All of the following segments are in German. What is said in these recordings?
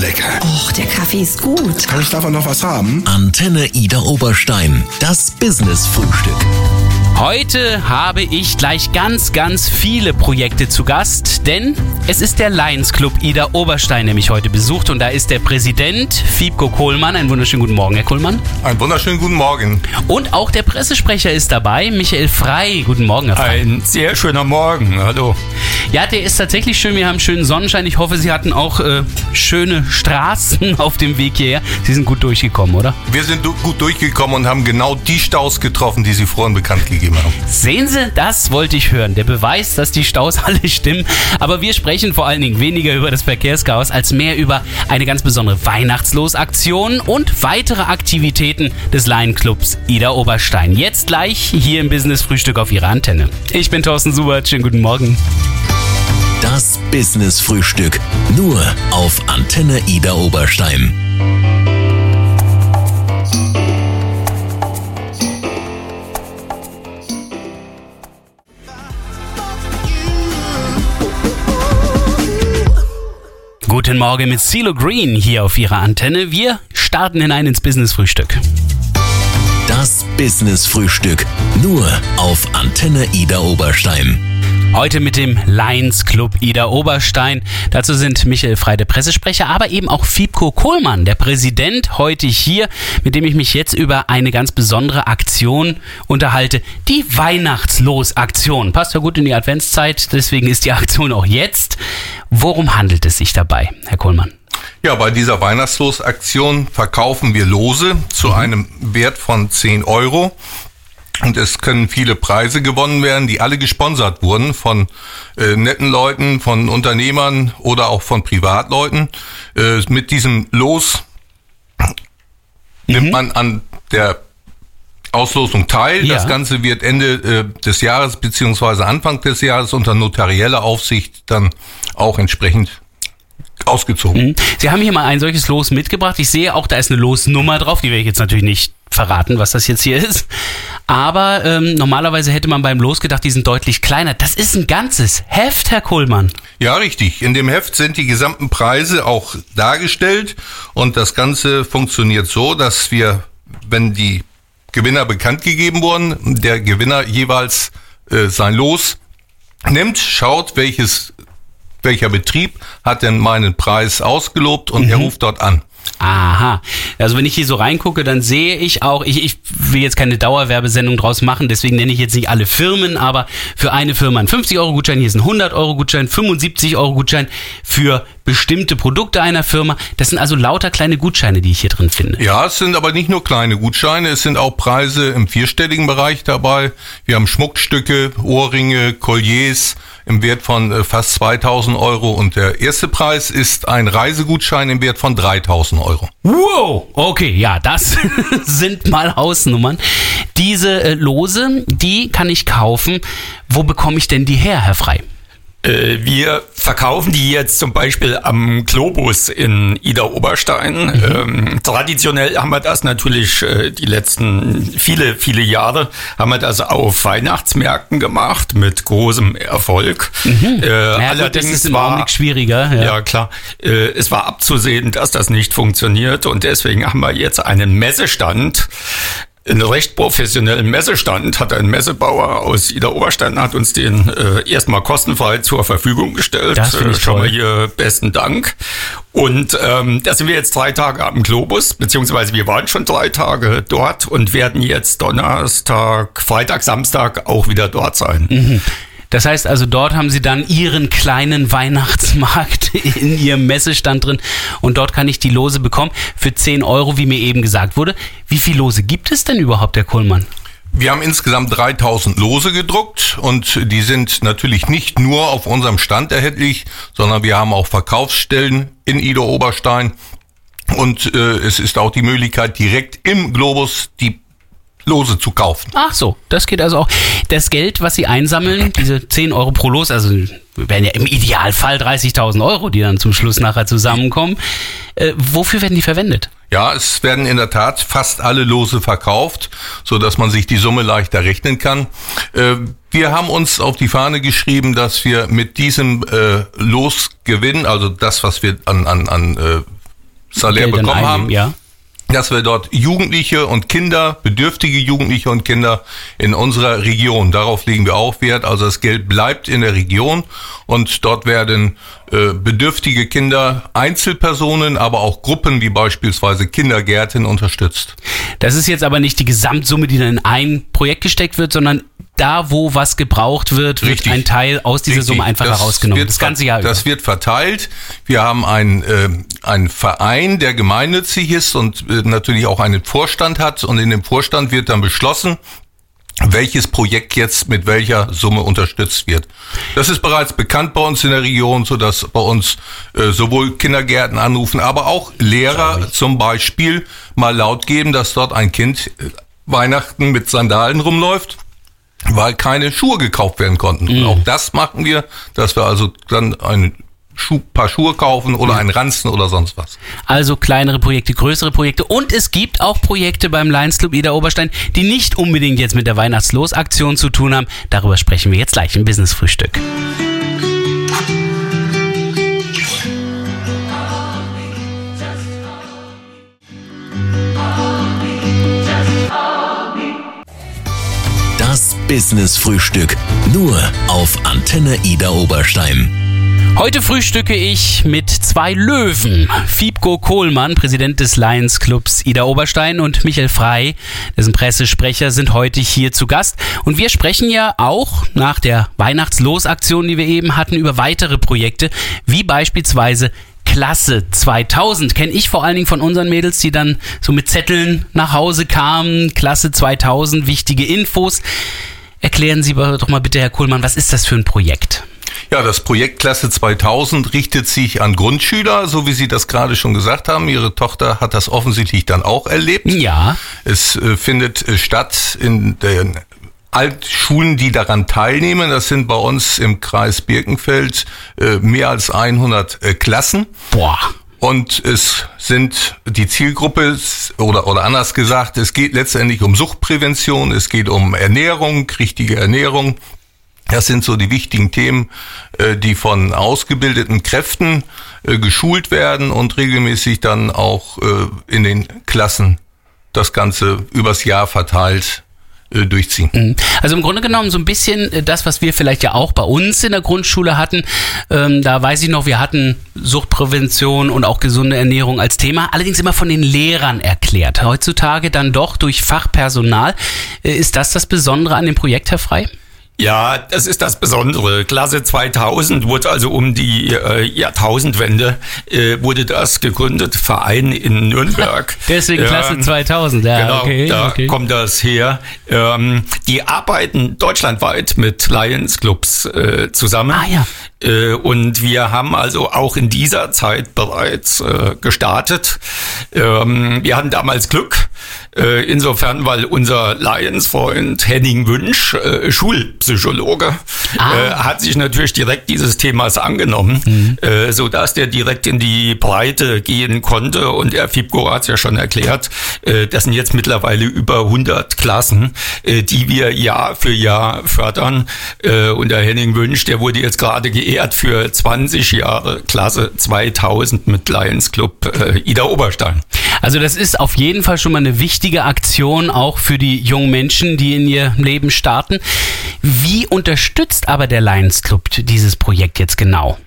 lecker. Och, der Kaffee ist gut. Kann ich davon noch was haben? Antenne Ida Oberstein. Das Business-Frühstück. Heute habe ich gleich ganz, ganz viele Projekte zu Gast, denn es ist der Lions Club Ida Oberstein, der mich heute besucht und da ist der Präsident Fiebko Kohlmann. Einen wunderschönen guten Morgen, Herr Kohlmann. Einen wunderschönen guten Morgen. Und auch der Pressesprecher ist dabei, Michael Frei. Guten Morgen, Herr Frei. Ein sehr schöner Morgen. Hallo. Ja, der ist tatsächlich schön. Wir haben schönen Sonnenschein. Ich hoffe, Sie hatten auch äh, schöne Straßen auf dem Weg hierher. Sie sind gut durchgekommen, oder? Wir sind du gut durchgekommen und haben genau die Staus getroffen, die Sie vorhin bekannt gegeben haben. Sehen Sie, das wollte ich hören. Der Beweis, dass die Staus alle stimmen. Aber wir sprechen vor allen Dingen weniger über das Verkehrschaos als mehr über eine ganz besondere Weihnachtslosaktion und weitere Aktivitäten des Lion Clubs Ida Oberstein. Jetzt gleich hier im Business Frühstück auf Ihrer Antenne. Ich bin Thorsten Subert. Schönen guten Morgen. Das Business-Frühstück. Nur auf Antenne Ida Oberstein. Guten Morgen mit CeeLo Green hier auf Ihrer Antenne. Wir starten hinein ins Business-Frühstück. Das Business-Frühstück. Nur auf Antenne Ida Oberstein. Heute mit dem Lions Club Ida Oberstein. Dazu sind Michael Frey, der Pressesprecher, aber eben auch Fiebko Kohlmann, der Präsident, heute hier, mit dem ich mich jetzt über eine ganz besondere Aktion unterhalte. Die Weihnachtslos-Aktion. Passt ja gut in die Adventszeit, deswegen ist die Aktion auch jetzt. Worum handelt es sich dabei, Herr Kohlmann? Ja, bei dieser Weihnachtslos-Aktion verkaufen wir Lose zu mhm. einem Wert von 10 Euro. Und es können viele Preise gewonnen werden, die alle gesponsert wurden von äh, netten Leuten, von Unternehmern oder auch von Privatleuten. Äh, mit diesem Los mhm. nimmt man an der Auslosung teil. Ja. Das Ganze wird Ende äh, des Jahres beziehungsweise Anfang des Jahres unter notarieller Aufsicht dann auch entsprechend ausgezogen. Mhm. Sie haben hier mal ein solches Los mitgebracht. Ich sehe auch, da ist eine Losnummer drauf. Die werde ich jetzt natürlich nicht verraten, was das jetzt hier ist. Aber ähm, normalerweise hätte man beim Los gedacht, die sind deutlich kleiner. Das ist ein ganzes Heft, Herr Kohlmann. Ja, richtig. In dem Heft sind die gesamten Preise auch dargestellt. Und das Ganze funktioniert so, dass wir, wenn die Gewinner bekannt gegeben wurden, der Gewinner jeweils äh, sein Los nimmt, schaut, welches welcher Betrieb hat denn meinen Preis ausgelobt und mhm. er ruft dort an. Aha. Also wenn ich hier so reingucke, dann sehe ich auch, ich, ich will jetzt keine Dauerwerbesendung draus machen, deswegen nenne ich jetzt nicht alle Firmen, aber für eine Firma ein 50-Euro-Gutschein, hier ist ein 100-Euro-Gutschein, 75-Euro-Gutschein für bestimmte Produkte einer Firma. Das sind also lauter kleine Gutscheine, die ich hier drin finde. Ja, es sind aber nicht nur kleine Gutscheine, es sind auch Preise im vierstelligen Bereich dabei. Wir haben Schmuckstücke, Ohrringe, Colliers im Wert von äh, fast 2000 Euro und der erste Preis ist ein Reisegutschein im Wert von 3000 Euro. Wow, okay, ja, das sind mal Hausnummern. Diese äh, Lose, die kann ich kaufen. Wo bekomme ich denn die her, Herr Frei? Äh, wir verkaufen die jetzt zum Beispiel am Globus in Ida Oberstein. Mhm. Ähm, traditionell haben wir das natürlich äh, die letzten viele, viele Jahre haben wir das auf Weihnachtsmärkten gemacht mit großem Erfolg. Mhm. Äh, ja, allerdings gut, war schwieriger. Ja. ja, klar. Äh, es war abzusehen, dass das nicht funktioniert und deswegen haben wir jetzt einen Messestand einen recht professionellen Messestand hat ein Messebauer aus Ida Oberstein hat uns den äh, erstmal kostenfrei zur Verfügung gestellt. Das äh, schon mal hier besten Dank. Und ähm, da sind wir jetzt drei Tage am Globus, beziehungsweise wir waren schon drei Tage dort und werden jetzt Donnerstag, Freitag, Samstag auch wieder dort sein. Mhm. Das heißt also, dort haben sie dann ihren kleinen Weihnachtsmarkt in ihrem Messestand drin und dort kann ich die Lose bekommen für 10 Euro, wie mir eben gesagt wurde. Wie viele Lose gibt es denn überhaupt, Herr Kohlmann? Wir haben insgesamt 3000 Lose gedruckt und die sind natürlich nicht nur auf unserem Stand erhältlich, sondern wir haben auch Verkaufsstellen in Ida Oberstein und äh, es ist auch die Möglichkeit, direkt im Globus die Lose zu kaufen. Ach so, das geht also auch. Das Geld, was Sie einsammeln, diese 10 Euro pro Los, also werden ja im Idealfall 30.000 Euro, die dann zum Schluss nachher zusammenkommen. Äh, wofür werden die verwendet? Ja, es werden in der Tat fast alle Lose verkauft, so dass man sich die Summe leichter rechnen kann. Äh, wir haben uns auf die Fahne geschrieben, dass wir mit diesem äh, Losgewinn, also das, was wir an, an, an äh, Salär Geldern bekommen einnehmen, haben, ja. Dass wir dort Jugendliche und Kinder, bedürftige Jugendliche und Kinder in unserer Region, darauf legen wir auch Wert. Also das Geld bleibt in der Region und dort werden bedürftige Kinder, Einzelpersonen, aber auch Gruppen wie beispielsweise Kindergärten unterstützt. Das ist jetzt aber nicht die Gesamtsumme, die dann in ein Projekt gesteckt wird, sondern da, wo was gebraucht wird, wird Richtig. ein Teil aus dieser Richtig. Summe einfach herausgenommen. wird Das ganze Jahr Das wird verteilt. Wir haben einen, äh, einen Verein, der gemeinnützig ist und äh, natürlich auch einen Vorstand hat. Und in dem Vorstand wird dann beschlossen, welches Projekt jetzt mit welcher Summe unterstützt wird. Das ist bereits bekannt bei uns in der Region, so dass bei uns äh, sowohl Kindergärten anrufen, aber auch Lehrer zum Beispiel mal laut geben, dass dort ein Kind äh, Weihnachten mit Sandalen rumläuft weil keine Schuhe gekauft werden konnten. Und auch das machen wir, dass wir also dann ein Schuh, paar Schuhe kaufen oder einen Ranzen oder sonst was. Also kleinere Projekte, größere Projekte und es gibt auch Projekte beim Lions Club Ida Oberstein, die nicht unbedingt jetzt mit der Weihnachtslosaktion zu tun haben. Darüber sprechen wir jetzt gleich im Business Frühstück. Das Business Frühstück. Nur auf Antenne Ida Oberstein. Heute frühstücke ich mit zwei Löwen. Fiebko Kohlmann, Präsident des Lions Clubs Ida Oberstein und Michael Frei, dessen Pressesprecher, sind heute hier zu Gast. Und wir sprechen ja auch nach der Weihnachtslosaktion, die wir eben hatten, über weitere Projekte, wie beispielsweise Klasse 2000 kenne ich vor allen Dingen von unseren Mädels, die dann so mit Zetteln nach Hause kamen. Klasse 2000, wichtige Infos. Erklären Sie doch mal bitte, Herr Kohlmann, was ist das für ein Projekt? Ja, das Projekt Klasse 2000 richtet sich an Grundschüler, so wie Sie das gerade schon gesagt haben. Ihre Tochter hat das offensichtlich dann auch erlebt. Ja. Es äh, findet äh, statt in den Altschulen, die daran teilnehmen. Das sind bei uns im Kreis Birkenfeld äh, mehr als 100 äh, Klassen. Boah. Und es sind die Zielgruppe, oder, oder anders gesagt, es geht letztendlich um Suchtprävention, es geht um Ernährung, richtige Ernährung. Das sind so die wichtigen Themen, äh, die von ausgebildeten Kräften äh, geschult werden und regelmäßig dann auch äh, in den Klassen das Ganze übers Jahr verteilt durchziehen. Also im Grunde genommen so ein bisschen das, was wir vielleicht ja auch bei uns in der Grundschule hatten. Ähm, da weiß ich noch, wir hatten Suchtprävention und auch gesunde Ernährung als Thema, allerdings immer von den Lehrern erklärt. Heutzutage dann doch durch Fachpersonal. Ist das das Besondere an dem Projekt, Herr Frei? Ja, das ist das Besondere. Klasse 2000 wurde also um die äh, Jahrtausendwende äh, wurde das gegründet, Verein in Nürnberg. Deswegen Klasse 2000, ja, genau, okay, da okay. kommt das her. Ähm, die arbeiten deutschlandweit mit Lions Clubs äh, zusammen. Ah, ja. Äh, und wir haben also auch in dieser Zeit bereits äh, gestartet. Ähm, wir hatten damals Glück, äh, insofern, weil unser Lions-Freund Henning Wünsch, äh, Schulpsychologe, Ah. äh, hat sich natürlich direkt dieses Themas angenommen, Mhm. äh, so dass der direkt in die Breite gehen konnte. Und der Fibko hat es ja schon erklärt, äh, das sind jetzt mittlerweile über 100 Klassen, äh, die wir Jahr für Jahr fördern. Äh, und der Henning Wünsch, der wurde jetzt gerade geehrt für 20 Jahre Klasse 2000 mit Lions Club äh, Ida Oberstein. Also das ist auf jeden Fall schon mal eine wichtige Aktion auch für die jungen Menschen, die in ihr Leben starten. Wie unterstützt aber der Lions Club dieses Projekt jetzt genau?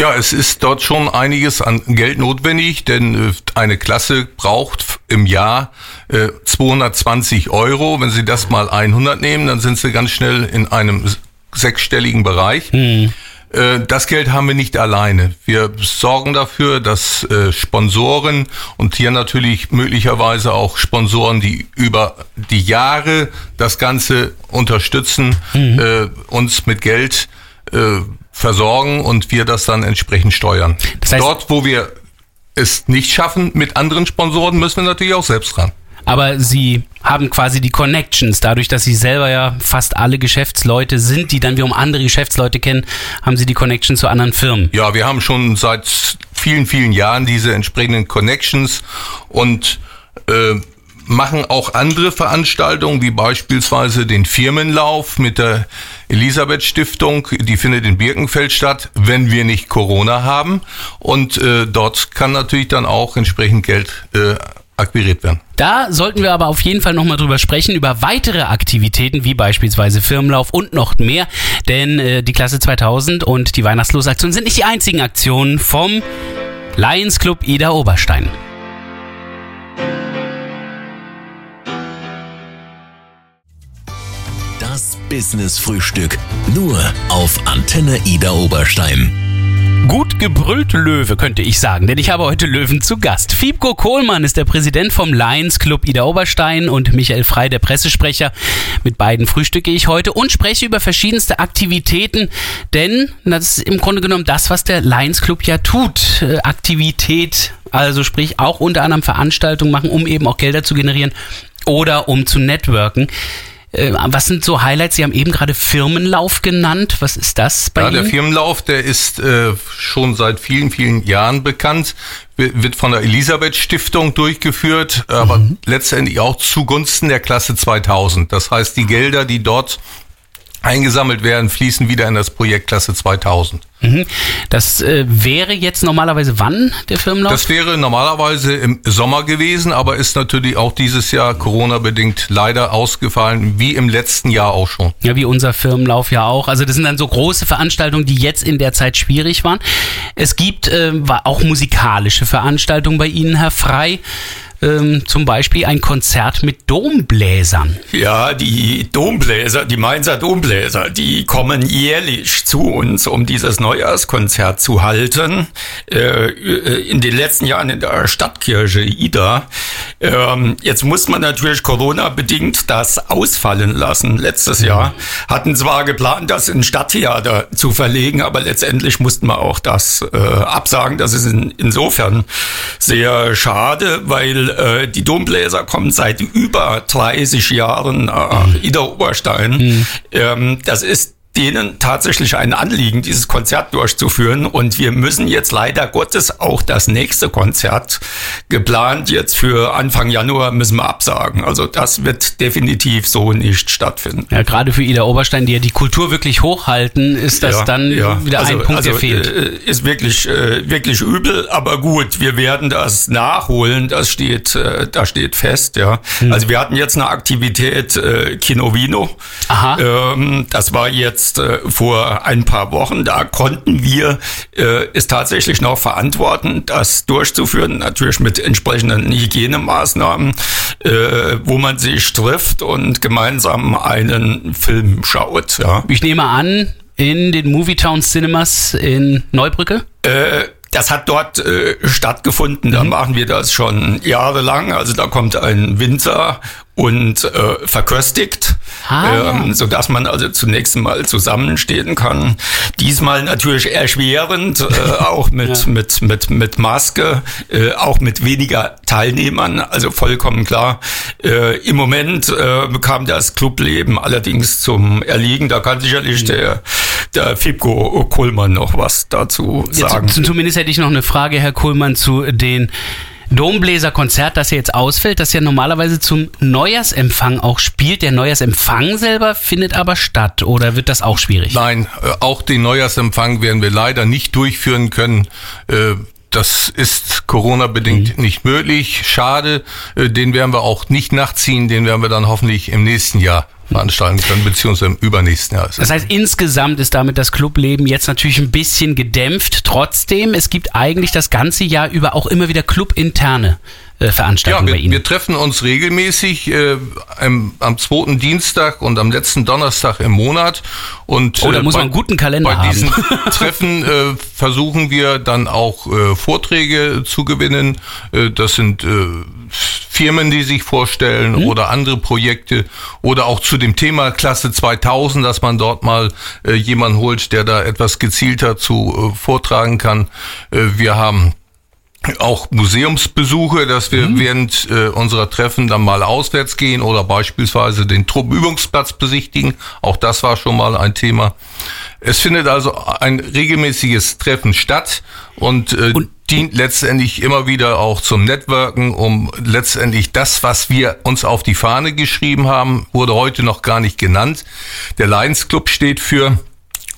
Ja, es ist dort schon einiges an Geld notwendig, denn äh, eine Klasse braucht im Jahr äh, 220 Euro. Wenn Sie das mal 100 nehmen, dann sind Sie ganz schnell in einem sechsstelligen Bereich. Äh, Das Geld haben wir nicht alleine. Wir sorgen dafür, dass äh, Sponsoren und hier natürlich möglicherweise auch Sponsoren, die über die Jahre das Ganze unterstützen, äh, uns mit Geld äh, versorgen und wir das dann entsprechend steuern. Das heißt- Dort, wo wir es nicht schaffen mit anderen Sponsoren, müssen wir natürlich auch selbst ran. Aber sie haben quasi die Connections. Dadurch, dass sie selber ja fast alle Geschäftsleute sind, die dann wiederum andere Geschäftsleute kennen, haben sie die Connection zu anderen Firmen. Ja, wir haben schon seit vielen, vielen Jahren diese entsprechenden Connections und äh, machen auch andere Veranstaltungen, wie beispielsweise den Firmenlauf mit der Elisabeth Stiftung. Die findet in Birkenfeld statt, wenn wir nicht Corona haben. Und äh, dort kann natürlich dann auch entsprechend Geld äh, akquiriert werden. Da sollten wir aber auf jeden Fall nochmal drüber sprechen, über weitere Aktivitäten wie beispielsweise Firmenlauf und noch mehr. Denn äh, die Klasse 2000 und die Weihnachtslosaktion sind nicht die einzigen Aktionen vom Lions Club Ida Oberstein. Das Business Frühstück. Nur auf Antenne Ida Oberstein. Gut gebrüllt Löwe, könnte ich sagen, denn ich habe heute Löwen zu Gast. Fiebko Kohlmann ist der Präsident vom Lions Club Ida Oberstein und Michael Frei, der Pressesprecher. Mit beiden frühstücke ich heute und spreche über verschiedenste Aktivitäten, denn das ist im Grunde genommen das, was der Lions Club ja tut. Äh, Aktivität, also sprich auch unter anderem Veranstaltungen machen, um eben auch Gelder zu generieren oder um zu networken. Äh, was sind so Highlights? Sie haben eben gerade Firmenlauf genannt. Was ist das bei ja, Ihnen? der Firmenlauf, der ist äh, schon seit vielen, vielen Jahren bekannt, wird von der Elisabeth Stiftung durchgeführt, aber mhm. letztendlich auch zugunsten der Klasse 2000. Das heißt, die Gelder, die dort eingesammelt werden, fließen wieder in das Projekt Klasse 2000. Mhm. Das äh, wäre jetzt normalerweise wann der Firmenlauf? Das wäre normalerweise im Sommer gewesen, aber ist natürlich auch dieses Jahr Corona-bedingt leider ausgefallen, wie im letzten Jahr auch schon. Ja, wie unser Firmenlauf ja auch. Also das sind dann so große Veranstaltungen, die jetzt in der Zeit schwierig waren. Es gibt äh, auch musikalische Veranstaltungen bei Ihnen, Herr Frei ähm, zum Beispiel ein Konzert mit Dombläsern. Ja, die Dombläser, die Mainzer Dombläser, die kommen jährlich zu uns, um dieses Neujahrskonzert zu halten. Äh, in den letzten Jahren in der Stadtkirche Ida. Ähm, jetzt muss man natürlich Corona-bedingt das ausfallen lassen. Letztes Jahr hatten zwar geplant, das in Stadttheater zu verlegen, aber letztendlich mussten wir auch das äh, absagen. Das ist in, insofern sehr schade, weil äh, die Dombläser kommen seit über 30 Jahren nach mhm. Ida Oberstein. Mhm. Ähm, das ist denen tatsächlich ein Anliegen, dieses Konzert durchzuführen. Und wir müssen jetzt leider Gottes auch das nächste Konzert geplant jetzt für Anfang Januar müssen wir absagen. Also das wird definitiv so nicht stattfinden. Ja, gerade für Ida Oberstein, die ja die Kultur wirklich hochhalten, ist das ja, dann ja. wieder also, ein Punkt, also, der fehlt. Äh, ist wirklich, äh, wirklich übel, aber gut, wir werden das nachholen. Das steht, äh, da steht fest, ja. Hm. Also wir hatten jetzt eine Aktivität äh, Kinovino. Aha. Ähm, das war jetzt jetzt äh, vor ein paar Wochen. Da konnten wir äh, es tatsächlich noch verantworten, das durchzuführen, natürlich mit entsprechenden Hygienemaßnahmen, äh, wo man sich trifft und gemeinsam einen Film schaut. Ja. Ich nehme an, in den Movietown Cinemas in Neubrücke? Äh, das hat dort äh, stattgefunden. Da mhm. machen wir das schon jahrelang. Also da kommt ein Winzer und äh, verköstigt, ah, ähm, ja. so dass man also zunächst mal zusammenstehen kann. Diesmal natürlich erschwerend, äh, auch mit ja. mit mit mit Maske, äh, auch mit weniger Teilnehmern, also vollkommen klar. Äh, Im Moment äh, kam das Clubleben allerdings zum Erliegen. Da kann sicherlich mhm. der der Fibko Kohlmann noch was dazu sagen. Jetzt, zumindest hätte ich noch eine Frage, Herr Kohlmann, zu den Dombläser-Konzert, das ja jetzt ausfällt, das ja normalerweise zum Neujahrsempfang auch spielt. Der Neujahrsempfang selber findet aber statt oder wird das auch schwierig? Nein, äh, auch den Neujahrsempfang werden wir leider nicht durchführen können. Äh, das ist Corona-bedingt mhm. nicht möglich. Schade. Äh, den werden wir auch nicht nachziehen. Den werden wir dann hoffentlich im nächsten Jahr veranstalten können, beziehungsweise im übernächsten Jahr. Das heißt, insgesamt ist damit das Clubleben jetzt natürlich ein bisschen gedämpft. Trotzdem, es gibt eigentlich das ganze Jahr über auch immer wieder clubinterne äh, Veranstaltungen ja, wir, bei Ihnen. Wir treffen uns regelmäßig äh, am, am zweiten Dienstag und am letzten Donnerstag im Monat. Und, oh, da äh, muss man einen guten Kalender bei haben. diesen Treffen äh, versuchen wir dann auch äh, Vorträge zu gewinnen. Äh, das sind äh, Firmen, die sich vorstellen mhm. oder andere Projekte oder auch zu dem Thema Klasse 2000, dass man dort mal äh, jemanden holt, der da etwas gezielter zu äh, vortragen kann. Äh, wir haben auch Museumsbesuche, dass wir mhm. während äh, unserer Treffen dann mal auswärts gehen oder beispielsweise den Truppenübungsplatz besichtigen. Auch das war schon mal ein Thema. Es findet also ein regelmäßiges Treffen statt und, äh, und dient letztendlich immer wieder auch zum Networken, um letztendlich das, was wir uns auf die Fahne geschrieben haben, wurde heute noch gar nicht genannt. Der Lions Club steht für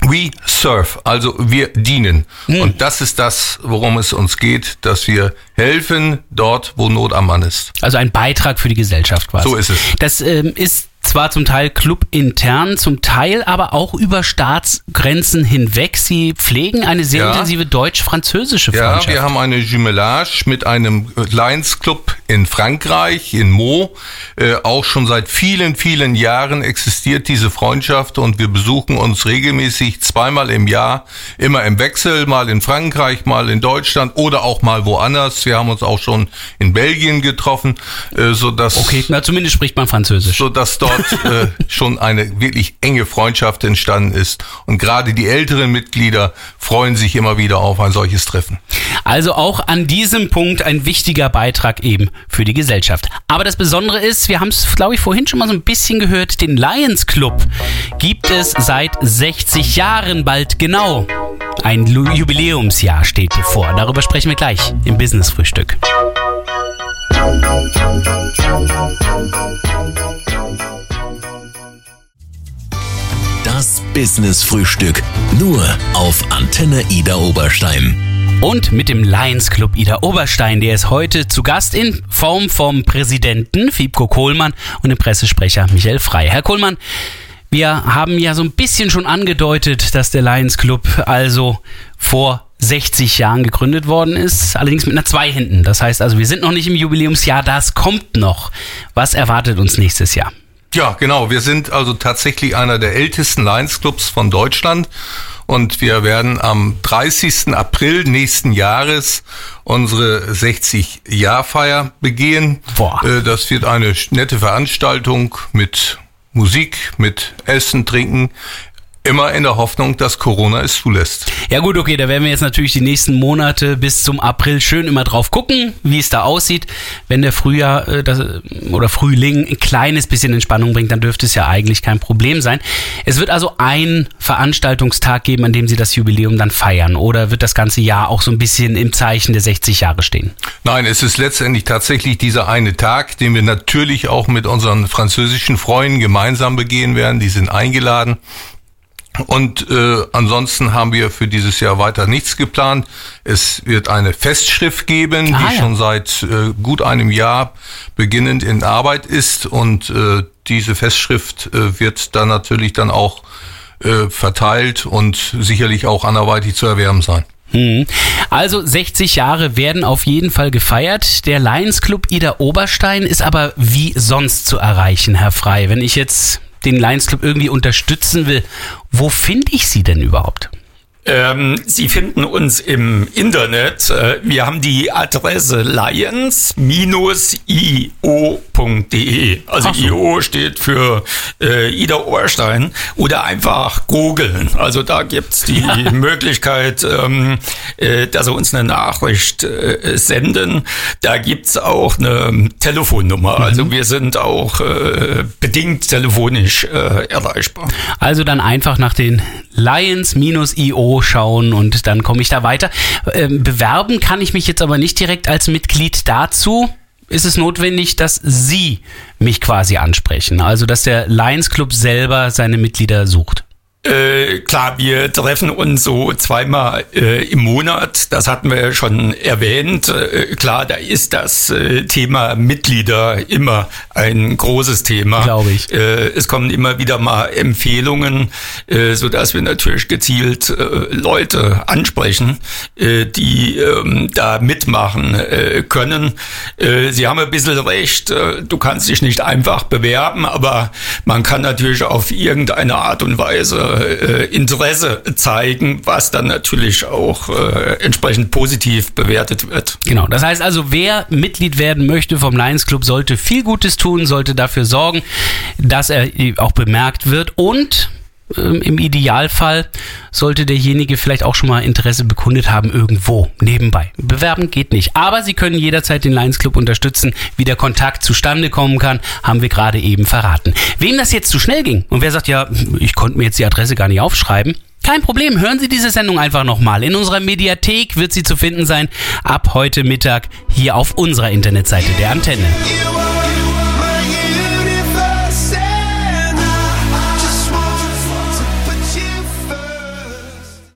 We serve, also wir dienen. Hm. Und das ist das, worum es uns geht, dass wir helfen dort, wo Not am Mann ist. Also ein Beitrag für die Gesellschaft quasi. So ist es. Das ähm, ist zwar zum Teil clubintern, zum Teil aber auch über Staatsgrenzen hinweg. Sie pflegen eine sehr Ja. intensive deutsch-französische Ja, Freundschaft. wir haben eine Jumelage mit einem Lions Club in Frankreich, in Meaux. Äh, auch schon seit vielen, vielen Jahren existiert diese Freundschaft und wir besuchen uns regelmäßig zweimal im Jahr, immer im Wechsel, mal in Frankreich, mal in Deutschland oder auch mal woanders. Wir haben uns auch schon in Belgien getroffen, äh, so dass okay, na zumindest spricht man Französisch. so dass dort äh, schon eine wirklich enge Freundschaft entstanden ist. Und gerade die älteren Mitglieder freuen sich immer wieder auf ein solches Treffen. Also auch an diesem Punkt ein wichtiger Beitrag eben für die Gesellschaft. Aber das Besondere ist, wir haben es, glaube ich, vorhin schon mal so ein bisschen gehört, den Lions Club gibt es seit 60 Jahren bald genau. Ein Jubiläumsjahr steht bevor. Darüber sprechen wir gleich im Business-Frühstück. Business Frühstück. Nur auf Antenne Ida Oberstein. Und mit dem Lions Club Ida Oberstein, der ist heute zu Gast in Form vom Präsidenten Fiebko Kohlmann und dem Pressesprecher Michael Frey. Herr Kohlmann, wir haben ja so ein bisschen schon angedeutet, dass der Lions Club also vor 60 Jahren gegründet worden ist, allerdings mit einer 2 hinten. Das heißt also, wir sind noch nicht im Jubiläumsjahr, das kommt noch. Was erwartet uns nächstes Jahr? Ja, genau. Wir sind also tatsächlich einer der ältesten Lions Clubs von Deutschland. Und wir werden am 30. April nächsten Jahres unsere 60-Jahr-Feier begehen. Boah. Äh, Das wird eine nette Veranstaltung mit Musik, mit Essen, Trinken. Immer in der Hoffnung, dass Corona es zulässt. Ja gut, okay, da werden wir jetzt natürlich die nächsten Monate bis zum April schön immer drauf gucken, wie es da aussieht. Wenn der Frühjahr äh, das, oder Frühling ein kleines bisschen Entspannung bringt, dann dürfte es ja eigentlich kein Problem sein. Es wird also ein Veranstaltungstag geben, an dem Sie das Jubiläum dann feiern. Oder wird das ganze Jahr auch so ein bisschen im Zeichen der 60 Jahre stehen? Nein, es ist letztendlich tatsächlich dieser eine Tag, den wir natürlich auch mit unseren französischen Freunden gemeinsam begehen werden. Die sind eingeladen. Und äh, ansonsten haben wir für dieses Jahr weiter nichts geplant. Es wird eine Festschrift geben, Ah, die ja. schon seit äh, gut einem Jahr beginnend in Arbeit ist. Und äh, diese Festschrift äh, wird dann natürlich dann auch äh, verteilt und sicherlich auch anderweitig zu erwerben sein. Mhm. Also 60 Jahre werden auf jeden Fall gefeiert. Der Lions Club Ida Oberstein ist aber wie sonst zu erreichen, Herr Frei. Wenn ich jetzt den Lions Club irgendwie unterstützen will, wo finde ich Sie denn überhaupt? Ähm, Sie finden uns im Internet. Äh, wir haben die Adresse lions-io.de. Also so. IO steht für äh, Ida Ohrstein. Oder einfach googeln. Also da gibt's die Möglichkeit, ähm, äh, dass Sie uns eine Nachricht äh, senden. Da gibt's auch eine Telefonnummer. Also wir sind auch äh, bedingt telefonisch äh, erreichbar. Also dann einfach nach den Lions-io schauen und dann komme ich da weiter. Ähm, bewerben kann ich mich jetzt aber nicht direkt als Mitglied dazu. Ist es notwendig, dass Sie mich quasi ansprechen? Also, dass der Lions Club selber seine Mitglieder sucht? Äh, klar, wir treffen uns so zweimal äh, im Monat. Das hatten wir ja schon erwähnt. Äh, klar, da ist das äh, Thema Mitglieder immer ein großes Thema. Glaube ich. Äh, es kommen immer wieder mal Empfehlungen, äh, so dass wir natürlich gezielt äh, Leute ansprechen, die ähm, da mitmachen können. Sie haben ein bisschen recht. Du kannst dich nicht einfach bewerben, aber man kann natürlich auf irgendeine Art und Weise äh, Interesse zeigen, was dann natürlich auch äh, entsprechend positiv bewertet wird. Genau, das heißt also, wer Mitglied werden möchte vom Lions Club, sollte viel Gutes tun, sollte dafür sorgen, dass er auch bemerkt wird und im Idealfall sollte derjenige vielleicht auch schon mal Interesse bekundet haben irgendwo nebenbei. Bewerben geht nicht, aber Sie können jederzeit den Lions Club unterstützen. Wie der Kontakt zustande kommen kann, haben wir gerade eben verraten. Wem das jetzt zu schnell ging und wer sagt, ja, ich konnte mir jetzt die Adresse gar nicht aufschreiben, Kein Problem, hören Sie diese Sendung einfach nochmal. In unserer Mediathek wird sie zu finden sein, ab heute Mittag hier auf unserer Internetseite der Antenne.